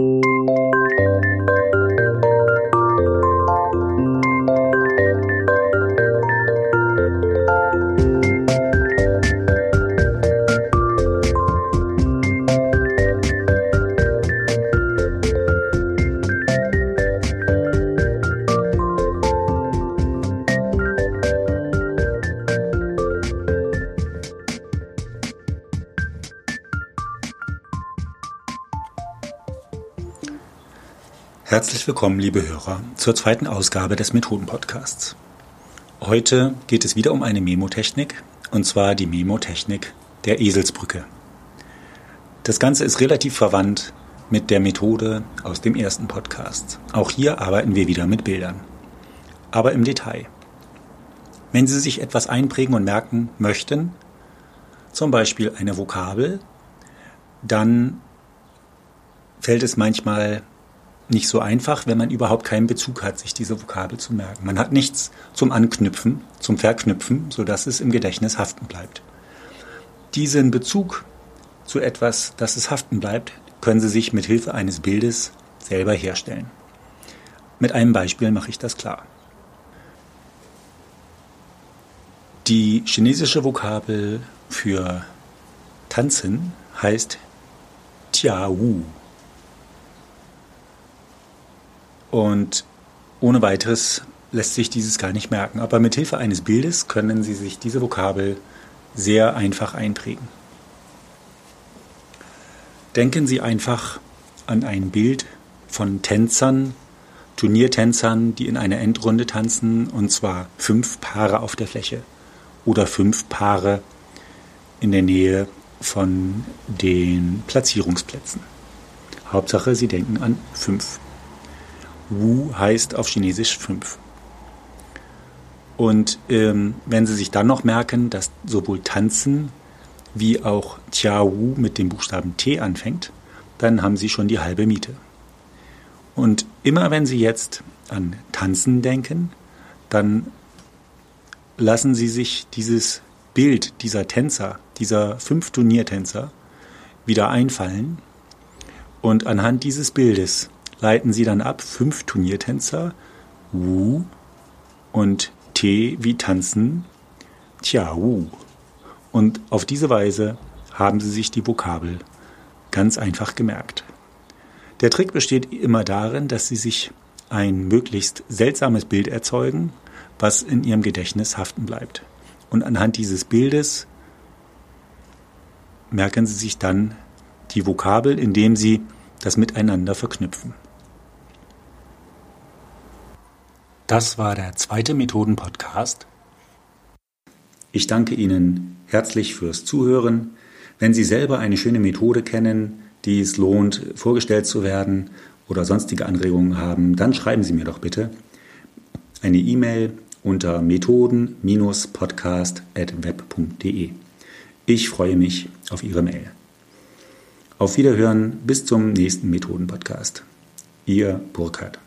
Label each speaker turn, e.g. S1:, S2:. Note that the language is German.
S1: Música Herzlich willkommen, liebe Hörer, zur zweiten Ausgabe des Methoden-Podcasts. Heute geht es wieder um eine Memotechnik, und zwar die Memotechnik der Eselsbrücke. Das Ganze ist relativ verwandt mit der Methode aus dem ersten Podcast. Auch hier arbeiten wir wieder mit Bildern. Aber im Detail. Wenn Sie sich etwas einprägen und merken möchten, zum Beispiel eine Vokabel, dann fällt es manchmal nicht so einfach, wenn man überhaupt keinen Bezug hat, sich diese Vokabel zu merken. Man hat nichts zum Anknüpfen, zum Verknüpfen, sodass es im Gedächtnis haften bleibt. Diesen Bezug zu etwas, dass es haften bleibt, können Sie sich mit Hilfe eines Bildes selber herstellen. Mit einem Beispiel mache ich das klar. Die chinesische Vokabel für tanzen heißt Tiawu. Und ohne weiteres lässt sich dieses gar nicht merken. Aber mit Hilfe eines Bildes können Sie sich diese Vokabel sehr einfach einprägen. Denken Sie einfach an ein Bild von Tänzern, Turniertänzern, die in einer Endrunde tanzen, und zwar fünf Paare auf der Fläche oder fünf Paare in der Nähe von den Platzierungsplätzen. Hauptsache, Sie denken an fünf. Wu heißt auf Chinesisch fünf. Und ähm, wenn Sie sich dann noch merken, dass sowohl Tanzen wie auch Tia Wu mit dem Buchstaben T anfängt, dann haben Sie schon die halbe Miete. Und immer wenn Sie jetzt an Tanzen denken, dann lassen Sie sich dieses Bild dieser Tänzer, dieser fünf Turniertänzer, wieder einfallen. Und anhand dieses Bildes leiten sie dann ab fünf Turniertänzer, Wu und T wie tanzen, Tja Wu. Und auf diese Weise haben sie sich die Vokabel ganz einfach gemerkt. Der Trick besteht immer darin, dass sie sich ein möglichst seltsames Bild erzeugen, was in ihrem Gedächtnis haften bleibt. Und anhand dieses Bildes merken sie sich dann die Vokabel, indem sie das miteinander verknüpfen. Das war der zweite Methoden-Podcast. Ich danke Ihnen herzlich fürs Zuhören. Wenn Sie selber eine schöne Methode kennen, die es lohnt, vorgestellt zu werden oder sonstige Anregungen haben, dann schreiben Sie mir doch bitte eine E-Mail unter methoden-podcast.web.de. Ich freue mich auf Ihre Mail. Auf Wiederhören bis zum nächsten Methoden-Podcast. Ihr Burkhard.